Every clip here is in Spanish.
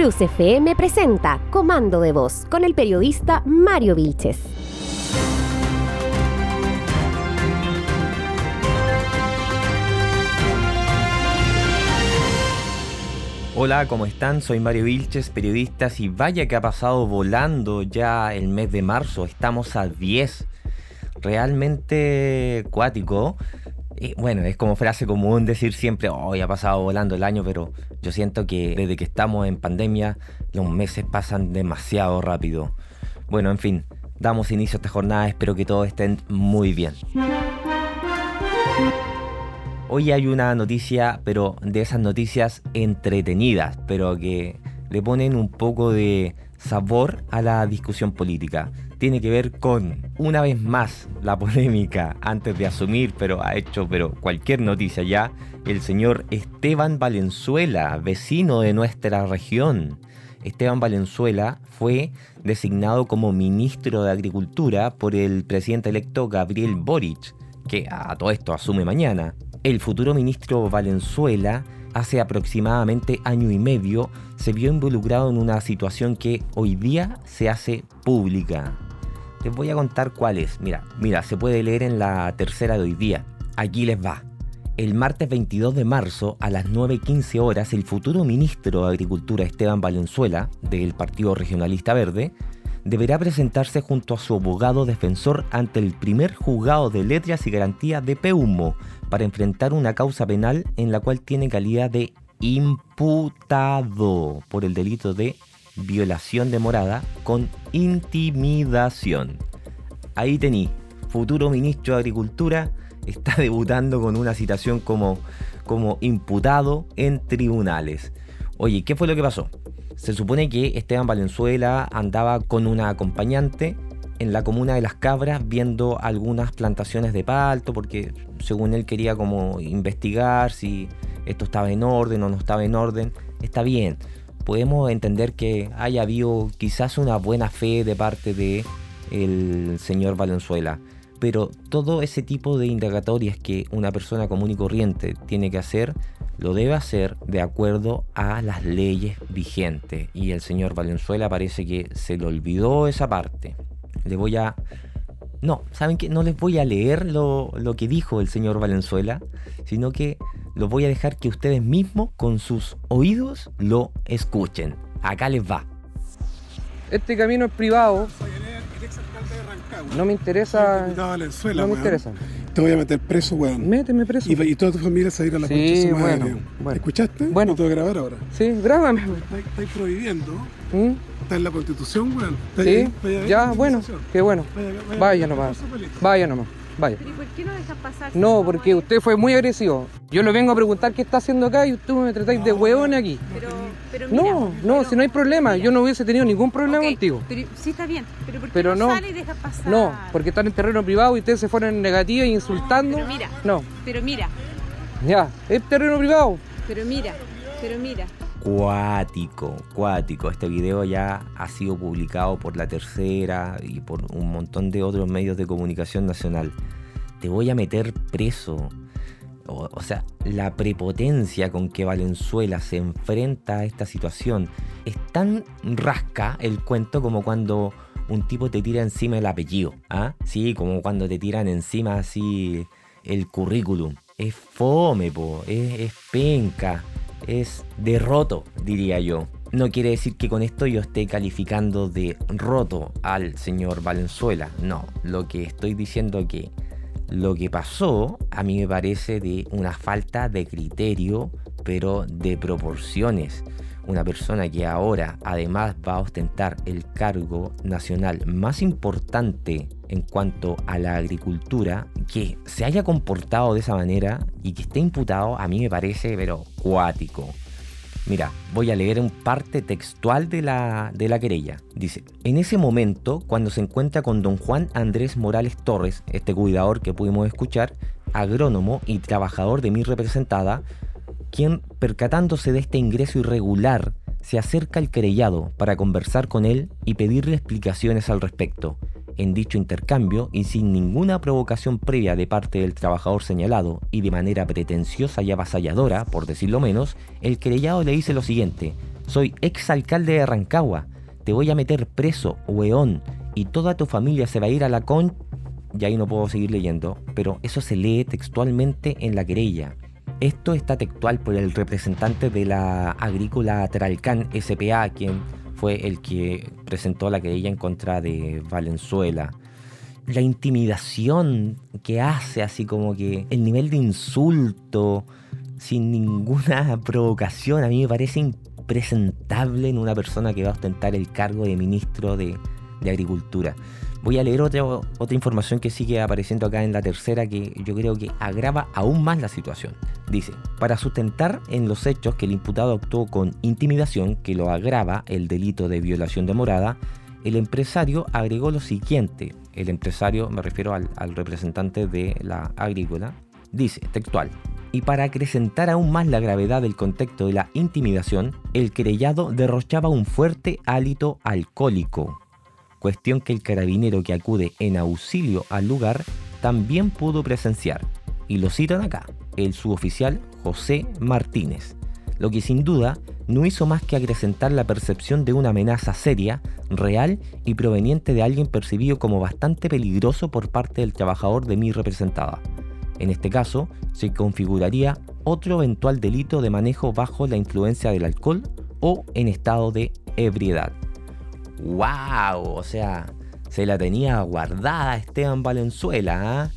Cruz FM presenta Comando de Voz con el periodista Mario Vilches. Hola, ¿cómo están? Soy Mario Vilches, periodista. Y vaya que ha pasado volando ya el mes de marzo. Estamos a 10. Realmente cuático. Y bueno, es como frase común decir siempre, hoy ha pasado volando el año, pero yo siento que desde que estamos en pandemia, los meses pasan demasiado rápido. Bueno, en fin, damos inicio a esta jornada. Espero que todos estén muy bien. Hoy hay una noticia, pero de esas noticias entretenidas, pero que le ponen un poco de sabor a la discusión política. Tiene que ver con, una vez más, la polémica antes de asumir, pero ha hecho pero cualquier noticia ya, el señor Esteban Valenzuela, vecino de nuestra región. Esteban Valenzuela fue designado como ministro de Agricultura por el presidente electo Gabriel Boric, que a todo esto asume mañana. El futuro ministro Valenzuela hace aproximadamente año y medio se vio involucrado en una situación que hoy día se hace pública. Les voy a contar cuál es. Mira, mira, se puede leer en la tercera de hoy día. Aquí les va. El martes 22 de marzo a las 9.15 horas, el futuro ministro de Agricultura Esteban Valenzuela, del Partido Regionalista Verde, deberá presentarse junto a su abogado defensor ante el primer juzgado de letras y garantías de Peumo para enfrentar una causa penal en la cual tiene calidad de imputado por el delito de violación de morada con intimidación. Ahí tení, futuro ministro de Agricultura está debutando con una citación como, como imputado en tribunales. Oye, ¿qué fue lo que pasó? Se supone que Esteban Valenzuela andaba con una acompañante en la comuna de Las Cabras viendo algunas plantaciones de palto porque según él quería como investigar si esto estaba en orden o no estaba en orden. Está bien, podemos entender que haya habido quizás una buena fe de parte de el señor Valenzuela, pero todo ese tipo de indagatorias que una persona común y corriente tiene que hacer lo debe hacer de acuerdo a las leyes vigentes. Y el señor Valenzuela parece que se le olvidó esa parte. Le voy a... No, ¿saben qué? No les voy a leer lo, lo que dijo el señor Valenzuela, sino que lo voy a dejar que ustedes mismos con sus oídos lo escuchen. Acá les va. Este camino es privado. No me interesa. Valenzuela, No me weón. interesa. Te voy a meter preso, weón. Méteme preso. Y, y toda tu familia se va a ir a la Sí, bueno, bueno. ¿Escuchaste? Bueno. No te voy a grabar ahora. Sí, grábame. Estáis prohibiendo. ¿Mm? Está en la constitución, weón. Sí, ya, bueno, qué bueno. Vaya, vaya, Vaya vaya, nomás. Vaya nomás. Vaya. ¿Pero y por qué no dejas pasar? No, porque usted fue muy agresivo. Yo le vengo a preguntar qué está haciendo acá y usted me tratáis de hueón aquí. Pero, pero mira, No, no, pero- si no hay problema. Yo no hubiese tenido ningún problema contigo. Pero sí está bien, pero ¿por qué Pero no, no. sale y dejas pasar? No, porque están en terreno privado y ustedes se fueron en negativa e insultando. Pero mira, No, pero mira, ya, es terreno privado. pero mira, pero mira. Cuático, cuático. Este video ya ha sido publicado por La Tercera y por un montón de otros medios de comunicación nacional. Te voy a meter preso. O, o sea, la prepotencia con que Valenzuela se enfrenta a esta situación es tan rasca el cuento como cuando un tipo te tira encima el apellido. ¿ah? Sí, como cuando te tiran encima así el currículum. Es fome, po, es, es penca, es derroto, diría yo. No quiere decir que con esto yo esté calificando de roto al señor Valenzuela. No, lo que estoy diciendo que lo que pasó a mí me parece de una falta de criterio, pero de proporciones. Una persona que ahora además va a ostentar el cargo nacional más importante en cuanto a la agricultura, que se haya comportado de esa manera y que esté imputado, a mí me parece, pero cuático. Mira, voy a leer un parte textual de la, de la querella. Dice, en ese momento, cuando se encuentra con don Juan Andrés Morales Torres, este cuidador que pudimos escuchar, agrónomo y trabajador de mi representada, quien, percatándose de este ingreso irregular, se acerca al querellado para conversar con él y pedirle explicaciones al respecto. En dicho intercambio, y sin ninguna provocación previa de parte del trabajador señalado, y de manera pretenciosa y avasalladora, por decirlo menos, el querellado le dice lo siguiente, Soy exalcalde de Rancagua. Te voy a meter preso, weón. Y toda tu familia se va a ir a la con... Y ahí no puedo seguir leyendo, pero eso se lee textualmente en la querella. Esto está textual por el representante de la agrícola Tralcán SPA, quien fue el que presentó la querella en contra de Valenzuela. La intimidación que hace, así como que el nivel de insulto, sin ninguna provocación, a mí me parece impresentable en una persona que va a ostentar el cargo de ministro de, Agricultura. Voy a leer otra, otra información que sigue apareciendo acá en la tercera que yo creo que agrava aún más la situación. Dice, para sustentar en los hechos que el imputado actuó con intimidación que lo agrava el delito de violación de morada, el empresario agregó lo siguiente. El empresario, me refiero al, al representante de la agrícola, dice textual, y para acrecentar aún más la gravedad del contexto de la intimidación, el querellado derrochaba un fuerte hálito alcohólico, cuestión que el carabinero que acude en auxilio al lugar también pudo presenciar. Y lo citan acá, el suboficial José Martínez, lo que sin duda no hizo más que acrecentar la percepción de una amenaza seria, real y proveniente de alguien percibido como bastante peligroso por parte del trabajador de mi representada. En este caso, se configuraría otro eventual delito de manejo bajo la influencia del alcohol o en estado de ebriedad. ¡Wow! O sea, se la tenía guardada Esteban Valenzuela. ¿ah?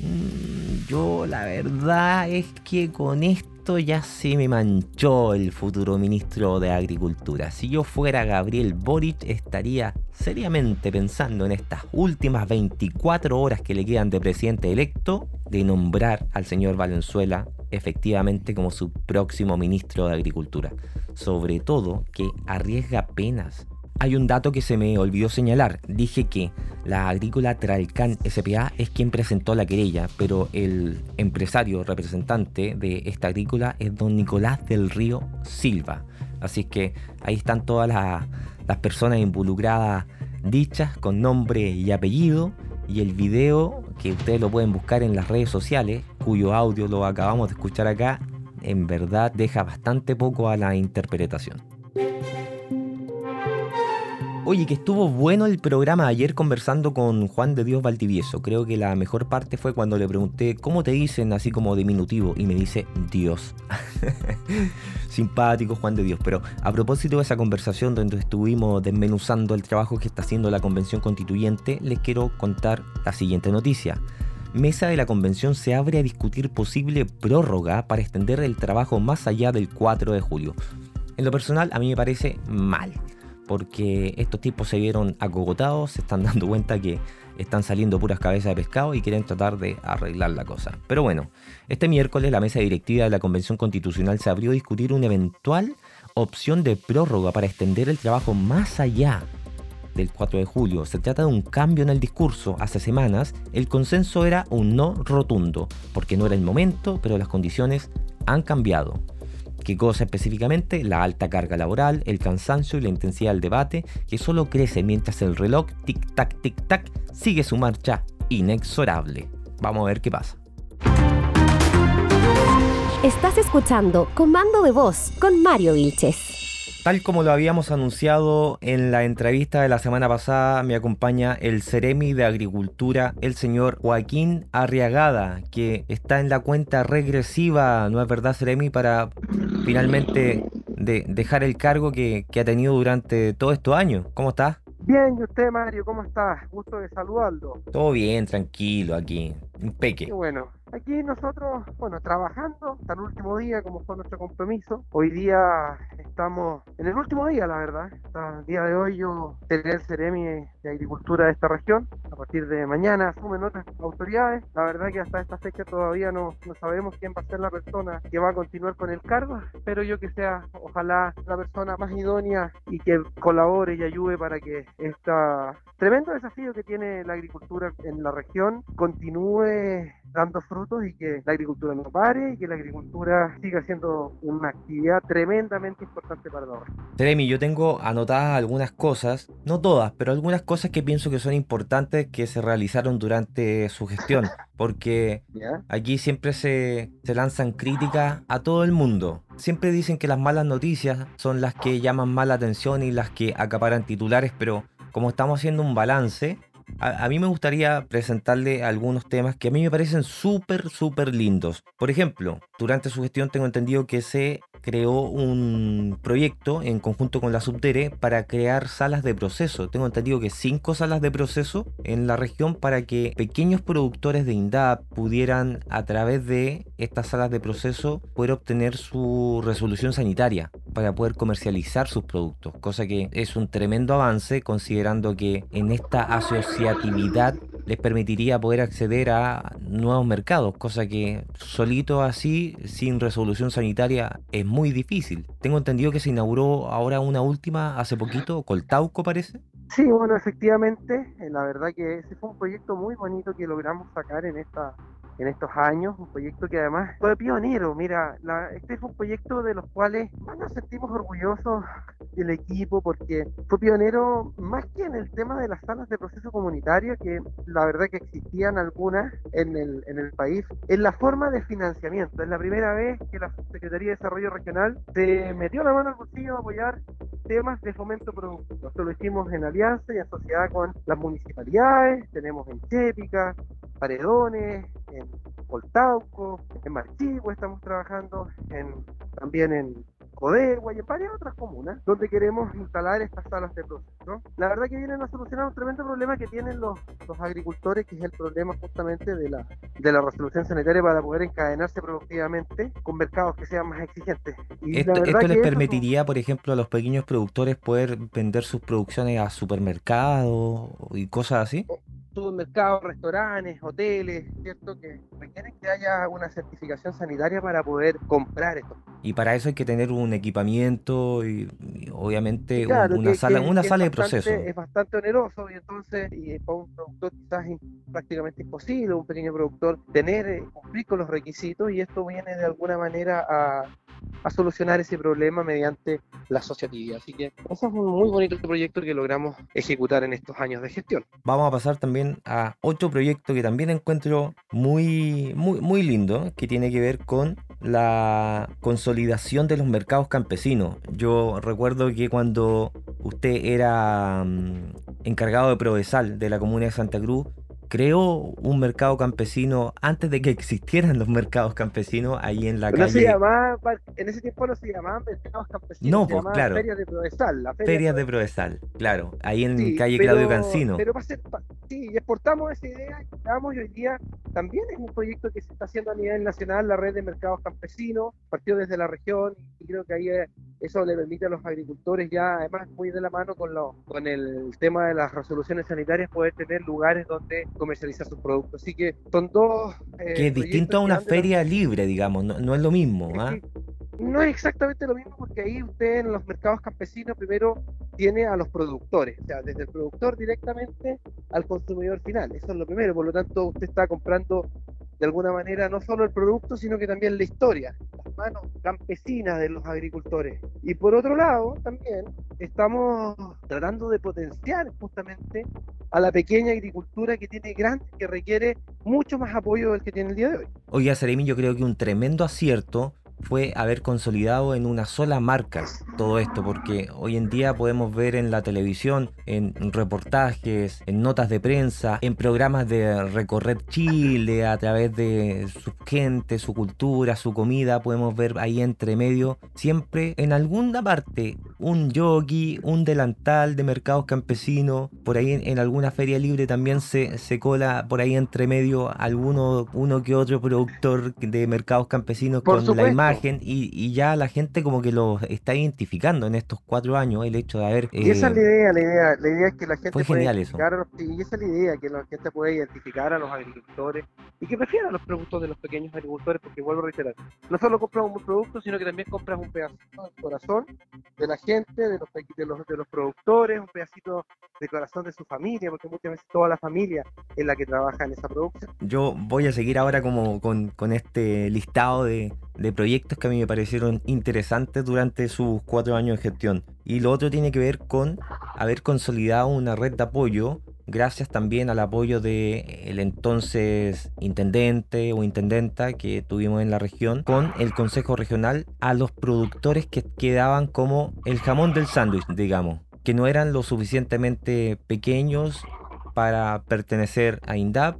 Mm, yo la verdad es que con esto ya se me manchó el futuro ministro de Agricultura. Si yo fuera Gabriel Boric, estaría seriamente pensando en estas últimas 24 horas que le quedan de presidente electo de nombrar al señor Valenzuela efectivamente como su próximo ministro de Agricultura. Sobre todo que arriesga penas hay un dato que se me olvidó señalar. Dije que la agrícola Tralcán SPA es quien presentó la querella, pero el empresario representante de esta agrícola es don Nicolás del Río Silva. Así que ahí están todas las, las personas involucradas dichas con nombre y apellido y el video que ustedes lo pueden buscar en las redes sociales, cuyo audio lo acabamos de escuchar acá, en verdad deja bastante poco a la interpretación. Oye, que estuvo bueno el programa ayer conversando con Juan de Dios Valdivieso. Creo que la mejor parte fue cuando le pregunté cómo te dicen así como diminutivo y me dice Dios. Simpático Juan de Dios. Pero a propósito de esa conversación donde estuvimos desmenuzando el trabajo que está haciendo la Convención Constituyente, les quiero contar la siguiente noticia. Mesa de la Convención se abre a discutir posible prórroga para extender el trabajo más allá del 4 de julio. En lo personal, a mí me parece mal porque estos tipos se vieron acogotados, se están dando cuenta que están saliendo puras cabezas de pescado y quieren tratar de arreglar la cosa. Pero bueno, este miércoles la mesa directiva de la Convención Constitucional se abrió a discutir una eventual opción de prórroga para extender el trabajo más allá del 4 de julio. Se trata de un cambio en el discurso. Hace semanas el consenso era un no rotundo, porque no era el momento, pero las condiciones han cambiado. ¿Qué cosa específicamente? La alta carga laboral, el cansancio y la intensidad del debate, que solo crece mientras el reloj tic-tac, tic-tac sigue su marcha inexorable. Vamos a ver qué pasa. Estás escuchando Comando de Voz con Mario Vilches. Tal como lo habíamos anunciado en la entrevista de la semana pasada, me acompaña el Ceremi de Agricultura, el señor Joaquín Arriagada, que está en la cuenta regresiva, ¿no es verdad, Ceremi? Para finalmente dejar el cargo que, que ha tenido durante todos estos años. ¿Cómo está? Bien, ¿y usted, Mario? ¿Cómo está? Gusto de saludarlo. Todo bien, tranquilo aquí. Un peque. Qué bueno. Aquí nosotros, bueno, trabajando hasta el último día, como fue nuestro compromiso. Hoy día estamos en el último día, la verdad. Hasta el día de hoy yo seré el Ceremi de Agricultura de esta región. A partir de mañana asumen otras autoridades. La verdad que hasta esta fecha todavía no, no sabemos quién va a ser la persona que va a continuar con el cargo. Espero yo que sea, ojalá, la persona más idónea y que colabore y ayude para que este tremendo desafío que tiene la agricultura en la región continúe dando frutos frutos y que la agricultura no pare y que la agricultura siga siendo una actividad tremendamente importante para la. Jeremy, yo tengo anotadas algunas cosas, no todas, pero algunas cosas que pienso que son importantes que se realizaron durante su gestión, porque aquí siempre se, se lanzan críticas a todo el mundo. Siempre dicen que las malas noticias son las que llaman más la atención y las que acaparan titulares, pero como estamos haciendo un balance, a, mí me gustaría presentarle algunos temas que a mí me parecen súper, súper lindos. Por ejemplo, durante su gestión tengo entendido que se creó un proyecto en conjunto con la Subdere para crear salas de proceso. Tengo entendido que cinco salas de proceso en la región para que pequeños productores de INDAP pudieran a través de estas salas de proceso poder obtener su resolución sanitaria para poder comercializar sus productos, cosa que es un tremendo avance considerando que en esta asociatividad les permitiría poder acceder a nuevos mercados, cosa que solito así, sin resolución sanitaria, es muy difícil. Tengo entendido que se inauguró ahora una última hace poquito, Coltauco parece. Sí, bueno, efectivamente, eh, la verdad que ese fue un proyecto muy bonito que logramos sacar en esta en estos años, un proyecto que además fue pionero. Mira, la- este fue un proyecto de los cuales más nos sentimos orgullosos del equipo porque fue pionero más que en el tema de las salas de proceso comunitario, que la verdad que existían algunas en el, en el país, en la forma de financiamiento. Es la primera vez que la Secretaría de Desarrollo Regional se metió la mano al bolsillo a apoyar temas de fomento productivo. Esto lo hicimos en alianza y en sociedad con las municipalidades, tenemos en Chépica, Paredones, en Coltauco, en Marchigua estamos trabajando, en, también en Codegua y en varias otras comunas, donde queremos instalar estas salas de proceso. ¿no? La verdad que vienen a solucionar un tremendo problema que tienen los, los agricultores, que es el problema justamente de la, de la resolución sanitaria para poder encadenarse productivamente con mercados que sean más exigentes. Y Esto, les permitiría, por ejemplo, a los pequeños productores poder vender sus producciones a supermercados y cosas así. Supermercados, restaurantes, hoteles, ¿cierto? Que requieren que haya una certificación sanitaria para poder comprar esto. Y para eso hay que tener un equipamiento y, y obviamente Claro, una que- sala, que- una que sala de bastante- proceso. Es bastante oneroso y entonces y para un productor quizás es prácticamente imposible, un pequeño productor, tener, eh, cumplir con los requisitos y esto viene de alguna manera a, a solucionar ese problema mediante la asociatividad. Así que ese es un muy bonito proyecto que logramos ejecutar en estos años de gestión. Vamos a pasar también a otro proyecto que también encuentro muy, muy, muy lindo, que tiene que ver con la consolidación de los mercados campesinos. Yo recuerdo que cuando usted era mm, encargado de Provesal de la comuna de Santa Cruz, creó un mercado campesino antes de que existieran los mercados campesinos ahí en la No se calle llamaba, en ese tiempo no se llamaban mercados campesinos, No, se pues, claro. ferias de Provesal. La feria Ferias de Provesal, claro, ahí en Sí, calle pero- Claudio Cancino. Pero va a ser, sí, exportamos esa idea y hoy día también es un proyecto que se está haciendo a nivel nacional, la red de mercados campesinos, partió desde la región y creo que ahí eh, eso le permite a los agricultores ya, además muy de la mano con, lo, con el tema de las resoluciones sanitarias, poder tener lugares donde comercializar sus productos. Así que son dos... eh, que es distinto a una la- feria libre, digamos, no, no es lo mismo. ¿ah? No es exactamente lo mismo porque ahí usted en los mercados campesinos primero tiene a los productores, o sea, desde el productor directamente al consumidor final. Eso es lo primero, por lo tanto usted está comprando de alguna manera no solo el producto, sino que también la historia, las manos campesinas de los agricultores. Y por otro lado, también estamos tratando de potenciar justamente a la pequeña agricultura que tiene grandes, que requiere mucho más apoyo del que tiene el día de hoy. Oiga, Seremi, yo creo que un tremendo acierto fue haber consolidado en una sola marca todo esto, porque hoy en día podemos ver en la televisión, en reportajes, en notas de prensa, en programas de recorrer Chile a través de su gente, su cultura, su comida, podemos ver ahí entre medio siempre en alguna parte un yogi, un delantal de mercados campesinos, por ahí en, en alguna feria libre también se, se cola por ahí entre medio alguno uno que otro productor de mercados campesinos Por con la imagen y, y ya la gente como que lo está identificando en estos cuatro años el hecho de haber Y esa es la eh, idea, la idea, la idea es que la gente fue pueda genial eso. identificar a los, y esa es la idea, que la gente pueda identificar a los agricultores y que prefieran los productos de los pequeños agricultores, porque vuelvo a reiterar, no solo compras un producto, sino que también compras un pedacito del corazón de la gente gente, de los, de los, de los productores, un pedacito de corazón de su familia, porque muchas veces toda la familia es la que trabaja en esa producción. Yo voy a seguir ahora como con, con este listado de, de proyectos que a mí me parecieron interesantes durante sus cuatro años de gestión. Y lo otro tiene que ver con haber consolidado una red de apoyo gracias también al apoyo de el entonces intendente o intendenta que tuvimos en la región con el Consejo Regional a los productores que quedaban como el jamón del sándwich, digamos, que no eran lo suficientemente pequeños para pertenecer a INDAP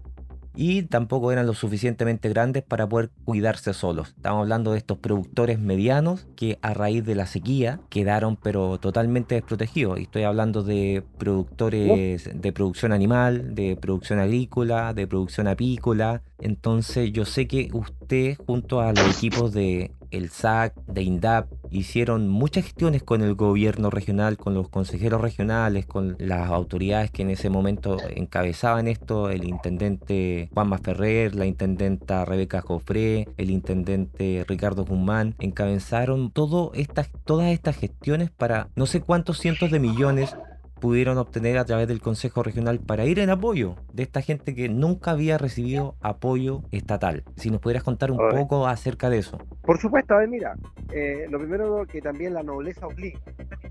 y tampoco eran lo suficientemente grandes para poder cuidarse solos. Estamos hablando de estos productores medianos que a raíz de la sequía quedaron pero totalmente desprotegidos. Y estoy hablando de productores de producción animal, de producción agrícola, de producción apícola. Entonces yo sé que usted junto a los equipos de el SAC, de INDAP, hicieron muchas gestiones con el gobierno regional, con los consejeros regionales, con las autoridades que en ese momento encabezaban esto, el intendente Juan Ferrer, la intendenta Rebeca Jofré, el intendente Ricardo Guzmán, encabezaron todas estas gestiones para no sé cuántos cientos de millones pudieron obtener a través del Consejo Regional para ir en apoyo de esta gente que nunca había recibido apoyo estatal. Si nos pudieras contar un poco acerca de eso. Por supuesto, a ver, mira, eh, lo primero que también la nobleza obliga,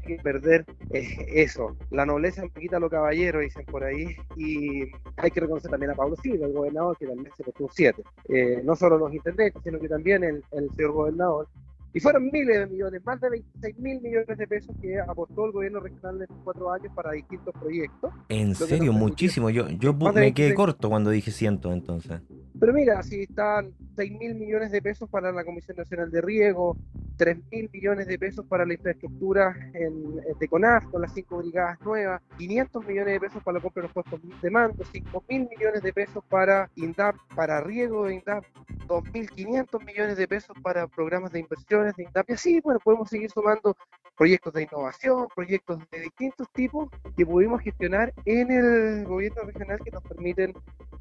que perder eh, eso. La nobleza quita los caballeros, dicen por ahí, y hay que reconocer también a Pablo Silva, el gobernador, que también se puso siete. Eh, no solo los intendentes, sino que también el, el señor gobernador y fueron miles de millones, más de 26 mil millones de pesos que aportó el gobierno regional en cuatro años para distintos proyectos. En serio, muchísimo. Yo, yo me quedé corto cuando dije ciento entonces. Pero mira, si están 6 mil millones de pesos para la Comisión Nacional de Riego, 3 mil millones de pesos para la infraestructura en, de CONAF con las cinco brigadas nuevas, 500 millones de pesos para la compra de los puestos de mando, 5 mil millones de pesos para INDAP, para riego de INDAP, 2.500 millones de pesos para programas de inversiones de INDAP. Y así, bueno, podemos seguir sumando proyectos de innovación, proyectos de distintos tipos que pudimos gestionar en el gobierno regional que nos permiten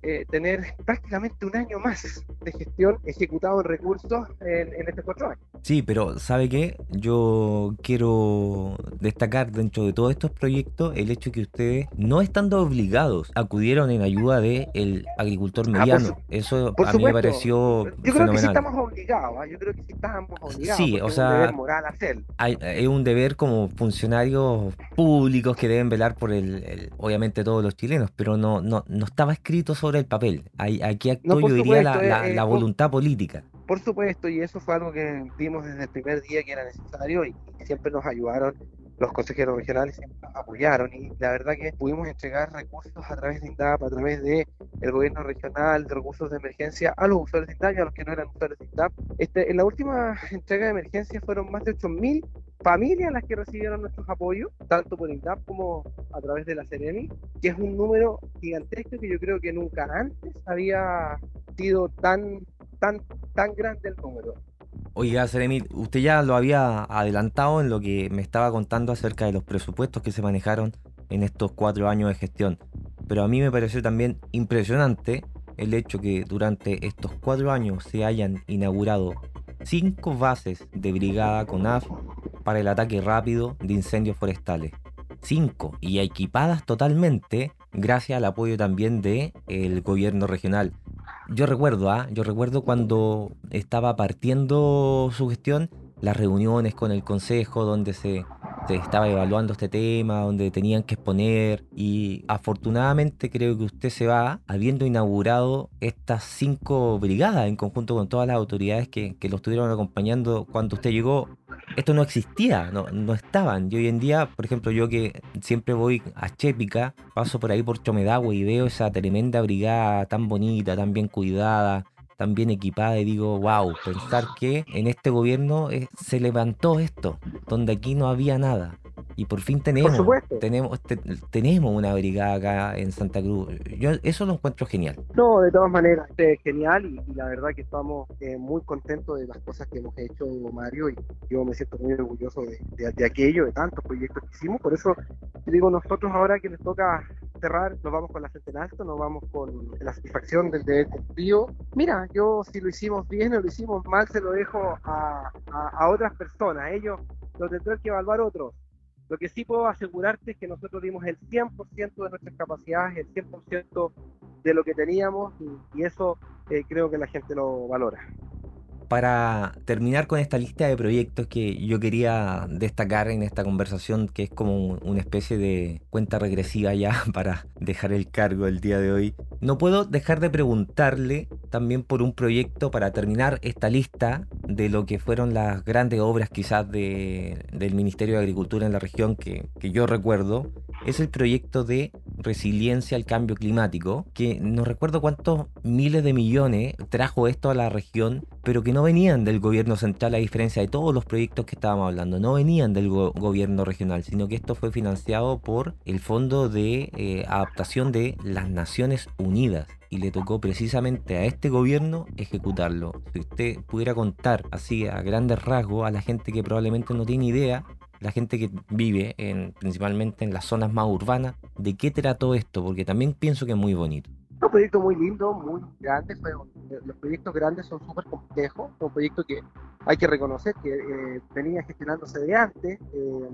eh, tener prácticamente un año más de gestión ejecutado en recursos en, en estos cuatro años. Sí, pero ¿sabe qué? Yo quiero destacar dentro de todos estos proyectos el hecho que ustedes, no estando obligados, acudieron en ayuda del el agricultor ah, mediano. Eso a mí me pareció Yo creo que sí estamos obligados, ¿ah? yo creo que sí estamos obligados. Sí, o sea, es un deber moral hacer. Hay, es un deber como funcionarios públicos que deben velar por el, obviamente todos los chilenos, pero no, no, no estaba escrito sobre el papel. Aquí actuó, yo diría, la, eh, voluntad política. Por supuesto, y eso fue algo que vimos desde el primer día que era necesario y, siempre nos ayudaron los consejeros regionales siempre apoyaron y la verdad que pudimos entregar recursos a través de INDAP, a través de el gobierno regional, de recursos de emergencia a los usuarios de INDAP y a los que no eran usuarios de INDAP. Este, en la última entrega de emergencia fueron más de 8.000 familias las que recibieron nuestros apoyos, tanto por INDAP como a través de la CEREMI, que es un número gigantesco que yo creo que nunca antes había sido tan, tan, tan grande el número. Oiga, Seremi, usted ya lo había adelantado en lo que me estaba contando acerca de los presupuestos que se manejaron en estos cuatro años de gestión. Pero a mí me pareció también impresionante el hecho que durante estos cuatro años se hayan inaugurado cinco bases de brigada CONAF para el ataque rápido de incendios forestales. Cinco, y equipadas totalmente gracias al apoyo también del el gobierno regional. Yo recuerdo, ¿ah? yo recuerdo cuando estaba partiendo su gestión, las reuniones con el consejo donde se, se, estaba evaluando este tema, donde tenían que exponer y afortunadamente creo que usted se va habiendo inaugurado estas cinco brigadas en conjunto con todas las autoridades que, que lo estuvieron acompañando cuando usted llegó esto no existía, no, no estaban. Y hoy en día, por ejemplo, yo que siempre voy a Chépica, paso por ahí por Chomedagua y veo esa tremenda brigada tan bonita, tan bien cuidada, tan bien equipada y digo, wow, pensar que en este gobierno eh, se levantó esto, donde aquí no había nada. Y por fin tenemos, tenemos, tenemos una brigada acá en Santa Cruz. Yo eso lo encuentro genial. No, de todas maneras, es genial y, la verdad que estamos eh, muy contentos de las cosas que hemos hecho, Mario, y yo me siento muy orgulloso de, aquello, de tantos proyectos que hicimos. Por eso digo, nosotros ahora que les toca cerrar, nos vamos con la frente en alto, nos vamos con la satisfacción del deber cumplido. Mira, yo si lo hicimos bien o lo hicimos mal, se lo dejo a, a, a otras personas. Ellos lo tendrán que evaluar otros Lo que sí puedo asegurarte es que nosotros dimos el 100% de nuestras capacidades, el 100% de lo que teníamos y, eso eh, creo que la gente lo valora para terminar con esta lista de proyectos que yo quería destacar en esta conversación, que es como una especie de cuenta regresiva ya para dejar el cargo el día de hoy, no puedo dejar de preguntarle también por un proyecto para terminar esta lista de lo que fueron las grandes obras quizás de, del Ministerio de Agricultura en la región que yo recuerdo, es el proyecto de resiliencia al cambio climático, que no recuerdo cuántos miles de millones trajo esto a la región, pero que no venían del gobierno central a diferencia de todos los proyectos que estábamos hablando, no venían del gobierno regional, sino que esto fue financiado por el Fondo de eh, Adaptación de las Naciones Unidas y le tocó precisamente a este gobierno ejecutarlo. Si usted pudiera contar así a grandes rasgos a la gente que probablemente no tiene idea la gente que vive en, principalmente en las zonas más urbanas, de qué trató esto, porque también pienso que es muy bonito. Un proyecto muy lindo, muy grande, los proyectos grandes son súper complejos, son proyectos que hay que reconocer que eh, venía gestionándose de antes, eh,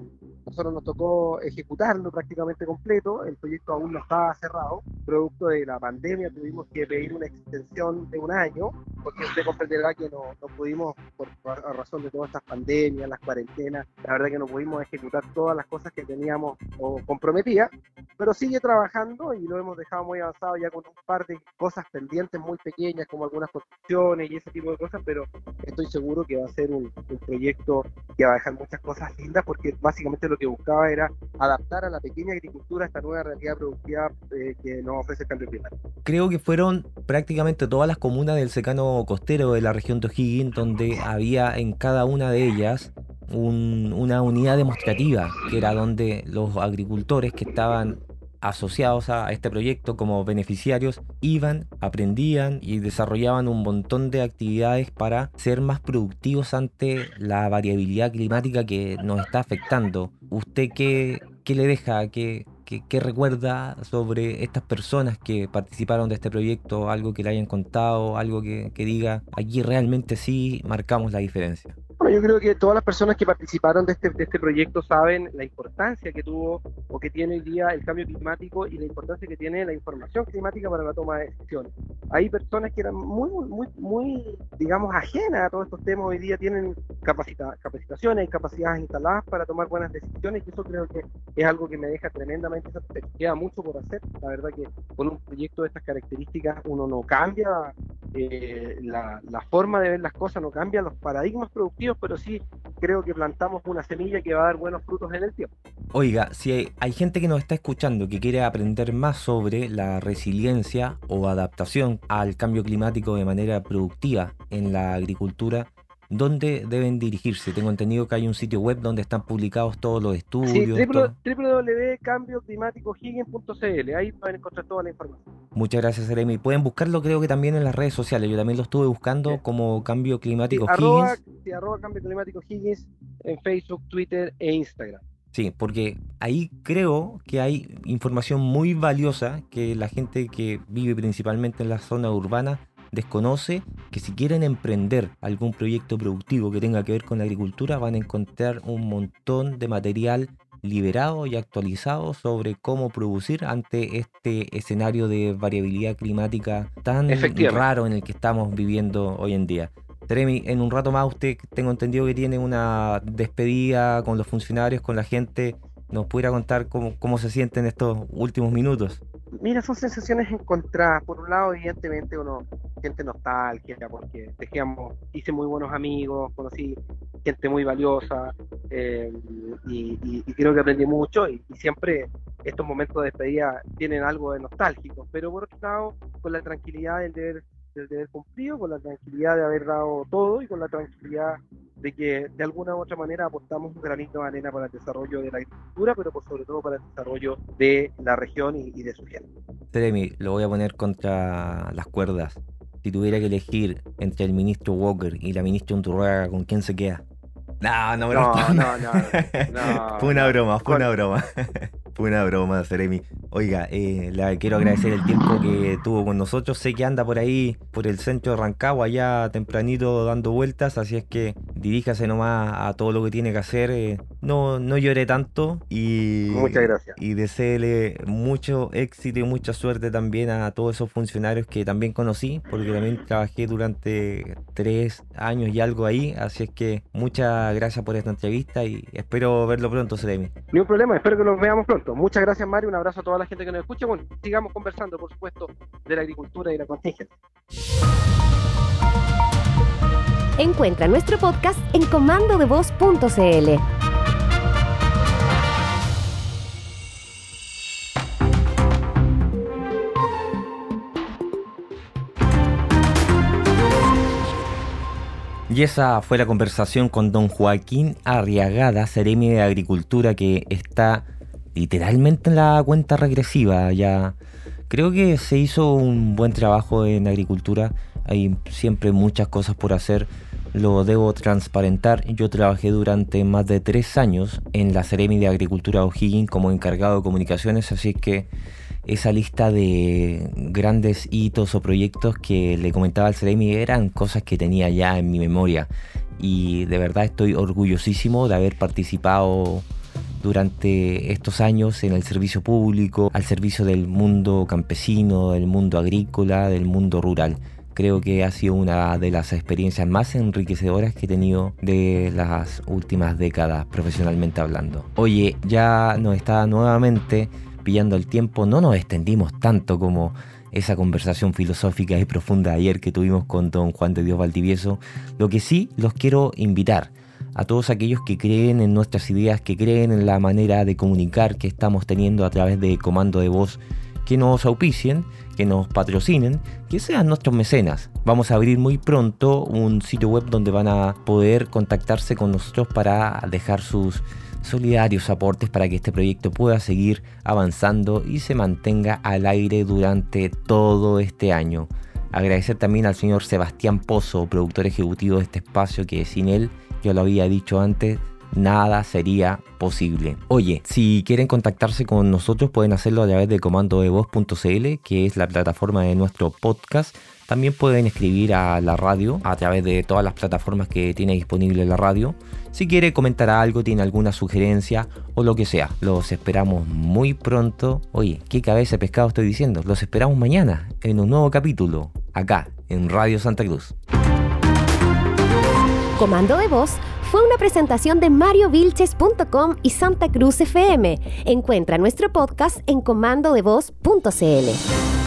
nosotros nos tocó ejecutarlo prácticamente completo, el proyecto aún no estaba cerrado, producto de la pandemia tuvimos que pedir una extensión de un año, porque usted comprenderá que no, no pudimos, por, a razón de todas estas pandemias, las cuarentenas, la verdad que no pudimos ejecutar todas las cosas que teníamos o comprometidas, pero sigue trabajando y lo hemos dejado muy avanzado ya con un par de cosas pendientes muy pequeñas como algunas construcciones y ese tipo de cosas, pero estoy seguro que va a ser un, proyecto que va a dejar muchas cosas lindas porque básicamente lo que buscaba era adaptar a la pequeña agricultura esta nueva realidad productiva eh, que nos ofrece el cambio climático. Creo que fueron prácticamente todas las comunas del secano costero de la región de O'Higgins donde había en cada una de ellas una unidad demostrativa, que era donde los agricultores que estaban asociados a este proyecto como beneficiarios iban, aprendían y desarrollaban un montón de actividades para ser más productivos ante la variabilidad climática que nos está afectando. ¿Usted qué, qué le deja, qué, qué, recuerda sobre estas personas que participaron de este proyecto? Algo que le hayan contado, algo que, que diga, aquí realmente sí marcamos la diferencia. Bueno, yo creo que todas las personas que participaron de este, de este proyecto saben la importancia que tuvo o que tiene hoy día el cambio climático y la importancia que tiene la información climática para la toma de decisiones. Hay personas que eran muy, muy, muy, digamos, ajenas a todos estos temas, hoy día tienen capacita capacitaciones y capacidades instaladas para tomar buenas decisiones y eso creo que es algo que me deja tremendamente satisfecho. Queda mucho por hacer, la verdad que con un proyecto de estas características uno no cambia eh, la, la forma de ver las cosas, no cambia los paradigmas productivos pero sí creo que plantamos una semilla que va a dar buenos frutos en el tiempo. Oiga, si hay, gente que nos está escuchando que quiere aprender más sobre la resiliencia o adaptación al cambio climático de manera productiva en la agricultura, ¿Dónde deben dirigirse? Tengo entendido que hay un sitio web donde están publicados todos los estudios. Sí, www.cambioclimáticohiggins.cl. Ahí pueden encontrar toda la información. Muchas gracias, Jeremy. Pueden buscarlo, creo que también en las redes sociales. Yo también lo estuve buscando como Cambio Climático Higgins. sí, arroba Cambio Climático Higgins en Facebook, Twitter e Instagram. Sí, porque ahí creo que hay información muy valiosa que la gente que vive principalmente en la zona urbana desconoce que si quieren emprender algún proyecto productivo que tenga que ver con la agricultura van a encontrar un montón de material liberado y actualizado sobre cómo producir ante este escenario de variabilidad climática tan raro en el que estamos viviendo hoy en día. Jeremy, en un rato más usted tengo entendido que tiene una despedida con los funcionarios, con la gente. ¿Nos pudiera contar cómo, cómo se sienten estos últimos minutos? Mira, son sensaciones encontradas. Por un lado, evidentemente, uno siente nostalgia porque dejamos, hice muy buenos amigos, conocí gente muy valiosa eh, y, creo que aprendí mucho y, siempre estos momentos de despedida tienen algo de nostálgico, pero por otro lado, con la tranquilidad del deber, del deber cumplido, con la tranquilidad de haber dado todo y con la tranquilidad de que de alguna u otra manera aportamos un granito de arena para el desarrollo de la agricultura, pero por sobre todo para el desarrollo de la región y, de su gente. Jeremy, lo voy a poner contra las cuerdas. Si tuviera que elegir entre el ministro Walker y la ministra Unturraga, ¿con quién se queda? No, no me no, no, no, no, Fue una broma, fue una broma. Fue una broma, Seremi. Oiga, eh, le quiero agradecer el tiempo que tuvo con nosotros. Sé que anda por ahí, por el centro de Rancagua, allá tempranito dando vueltas, así es que diríjase nomás a todo lo que tiene que hacer. eh, no, no llore tanto y, Muchas gracias. y deseele mucho éxito y mucha suerte también a todos esos funcionarios que también conocí, porque también trabajé durante tres años y algo ahí. Así es que muchas gracias por esta entrevista y espero verlo pronto, Seremi. Ni un problema, espero que nos veamos pronto. Muchas gracias, Mario. Un abrazo a toda la gente que nos escucha. Bueno, sigamos conversando, por supuesto, de la agricultura y la contingencia. Encuentra nuestro podcast en comandodevoz.cl. Y esa fue la conversación con don Joaquín Arriagada, Seremi de Agricultura, que está literalmente en la cuenta regresiva. Ya creo que se hizo un buen trabajo en agricultura. Hay siempre muchas cosas por hacer. Lo debo transparentar. Yo trabajé durante más de tres años en la Seremi de Agricultura O'Higgins como encargado de comunicaciones, así que esa lista de grandes hitos o proyectos que le comentaba al Ceremi eran cosas que tenía ya en mi memoria. Y de verdad estoy orgullosísimo de haber participado durante estos años en el servicio público, al servicio del mundo campesino, del mundo agrícola, del mundo rural. Creo que ha sido una de las experiencias más enriquecedoras que he tenido de las últimas décadas profesionalmente hablando. Oye, ya nos está nuevamente pillando el tiempo, no nos extendimos tanto como esa conversación filosófica y profunda ayer que tuvimos con don Juan de Dios Valdivieso. Lo que sí los quiero invitar a todos aquellos que creen en nuestras ideas, que creen en la manera de comunicar que estamos teniendo a través de comando de voz, que nos auspicien, que nos patrocinen, que sean nuestros mecenas. Vamos a abrir muy pronto un sitio web donde van a poder contactarse con nosotros para dejar sus solidarios aportes para que este proyecto pueda seguir avanzando y se mantenga al aire durante todo este año. Agradecer también al señor Sebastián Pozo, productor ejecutivo de este espacio, que sin él, yo lo había dicho antes, nada sería posible. Oye, si quieren contactarse con nosotros pueden hacerlo a través de comandodevoz.cl, que es la plataforma de nuestro podcast. También pueden escribir a la radio a través de todas las plataformas que tiene disponible la radio. Si quiere comentar algo, tiene alguna sugerencia o lo que sea, los esperamos muy pronto. Oye, ¿qué cabeza de pescado estoy diciendo? Los esperamos mañana en un nuevo capítulo, acá, en Radio Santa Cruz. Comando de Voz fue una presentación de mariovilches.com y Santa Cruz FM. Encuentra nuestro podcast en comandodevoz.cl.